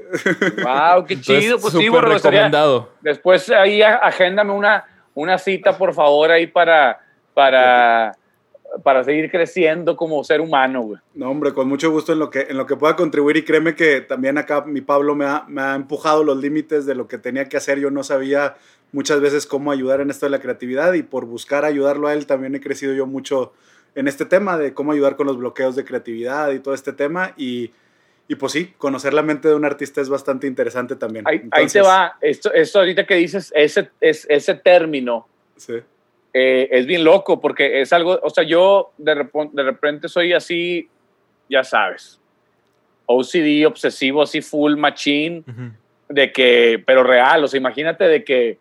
Wow, qué Entonces, chido. Pues sí, bueno, recomendado. Después ahí agéndame una, una cita, por favor, ahí para, para, para seguir creciendo como ser humano, güey. No, hombre, con mucho gusto en lo que, en lo que pueda contribuir y créeme que también acá mi Pablo me ha, me ha empujado los límites de lo que tenía que hacer. Yo no sabía muchas veces cómo ayudar en esto de la creatividad y por buscar ayudarlo a él también he crecido yo mucho en este tema de cómo ayudar con los bloqueos de creatividad y todo este tema y, y pues sí, conocer la mente de un artista es bastante interesante también. Ahí, ahí te Entonces, va. Esto, esto ahorita que dices, ese, es, ese término Sí, eh, es bien loco porque es algo, o sea, yo de, repente soy así, ya sabes, OCD, obsesivo, así full machine. De que, pero real, o sea, imagínate de que,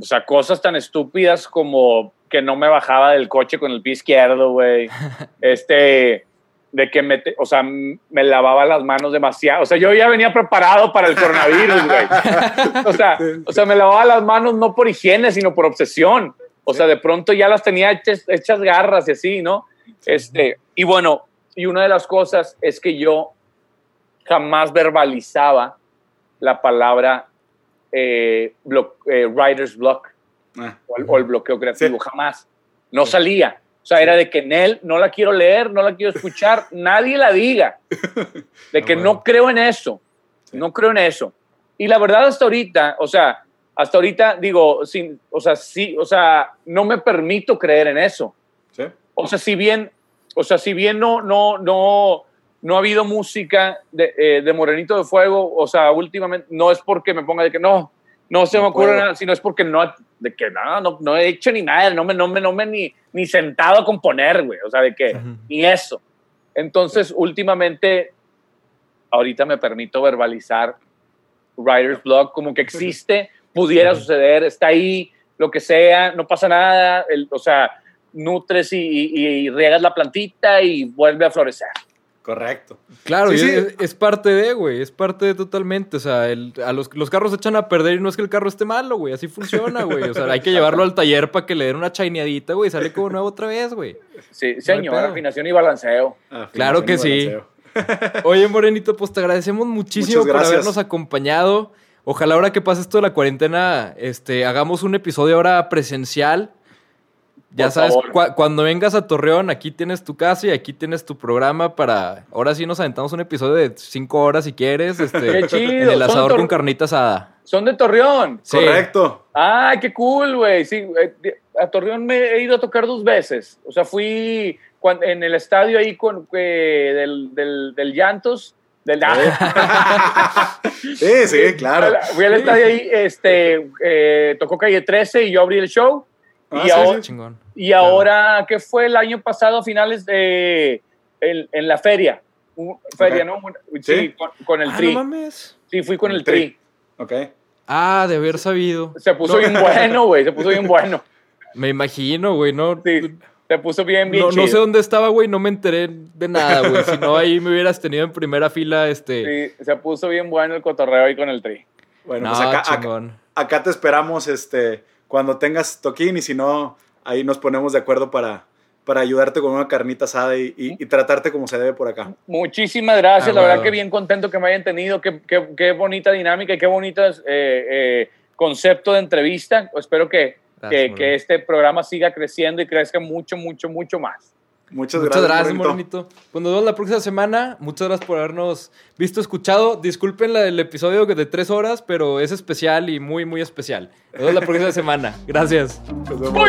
o sea, cosas tan estúpidas como que no me bajaba del coche con el pie izquierdo, güey, este, de que me, o sea, me lavaba las manos demasiado, o sea, yo ya venía preparado para el coronavirus, güey, o sea, o sea, me lavaba las manos no por higiene, sino por obsesión, o sea, de pronto ya las tenía hechas, hechas garras y así, ¿no? Este, y bueno, y una de las cosas es que yo jamás verbalizaba la palabra eh, blo- eh, writer's block Ah, o el, o el bloqueo creativo, Sí. jamás. No salía. O sea, era de que en él no la quiero leer, no la quiero escuchar, nadie la diga. De que Ah, no bueno. creo en eso. Sí. No creo en eso. Y la verdad, hasta ahorita, o sea, hasta ahorita digo, sin, o sea, sí, o sea, no me permito creer en eso. sí, O sea, si bien, o sea, si bien no, no, no, no ha habido música de, eh, de Morenito de Fuego, o sea, últimamente, no es porque me ponga de que no, no se No me ocurre puedo. nada, sino es porque no, de que no, no, no he hecho ni nada, no me, no me, no me ni, ni sentado a componer, güey, o sea, de que ni eso. Entonces, últimamente, ahorita me permito verbalizar Writer's Block como que existe, pudiera suceder, está ahí, lo que sea, no pasa nada, el- o sea, nutres y, y- y riegas la plantita y vuelve a florecer. Correcto. Claro, Sí, y sí. Es, es parte de, güey, es parte de totalmente. O sea, el- a los, los carros se echan a perder y no es que el carro esté malo, güey, así funciona, güey. O sea, hay que llevarlo al taller para que le den una chaineadita, güey, y sale como nuevo otra vez, güey. Sí, señor, afinación y balanceo. Claro que sí. Oye, Morenito, pues te agradecemos muchísimo por habernos acompañado. Ojalá ahora que pase esto de la cuarentena, este, hagamos un episodio ahora presencial. Ya Por sabes, cuando vengas a Torreón, aquí tienes tu casa y aquí tienes tu programa para... Ahora sí nos aventamos un episodio de cinco horas si quieres. Este, Qué chido, En el asador con carnita asada. Son de Torreón. Sí. Correcto. Ay, qué cool, güey. Sí, eh, a Torreón me he ido a tocar dos veces. O sea, fui cuan- en el estadio ahí con eh, del, del, del Llantos. Del, Sí, sí, claro. Fui al estadio ahí, este, eh, tocó Calle 13 y yo abrí el show. Ah, y, sí, ahora, sí. Chingón. y ahora, ¿qué fue el año pasado, a finales de, en, en la feria? Feria. ¿no? Sí, Sí. Con, con el Ah, tri. no mames. sí, fui con El el tri. tri. Ok. Ah, de haber sabido. Se puso No. bien bueno, güey. Se puso bien bueno. Me imagino, güey. No, Sí, se puso bien, bien no, chido. no sé dónde estaba, güey. No me enteré de nada, güey. Si no, ahí me hubieras tenido en primera fila, este... Sí, se puso bien bueno el cotorreo ahí con el tri. Bueno, no, pues acá, acá te esperamos este, cuando tengas toquín y si no, ahí nos ponemos de acuerdo para, para ayudarte con una carnita asada y, y- y tratarte como se debe por acá. Muchísimas gracias, Ah, la verdad huevo. que bien contento que me hayan tenido, qué, qué- qué bonita dinámica y qué bonito eh, eh, concepto de entrevista. Espero que, que, que este programa siga creciendo y crezca mucho, mucho, mucho más. Muchas, Muchas gracias, Morenito. Pues nos vemos la próxima semana. Muchas gracias por habernos visto, escuchado. Disculpen el episodio de tres horas, pero es especial y muy, muy especial. Nos vemos la próxima semana. Gracias. Nos vemos.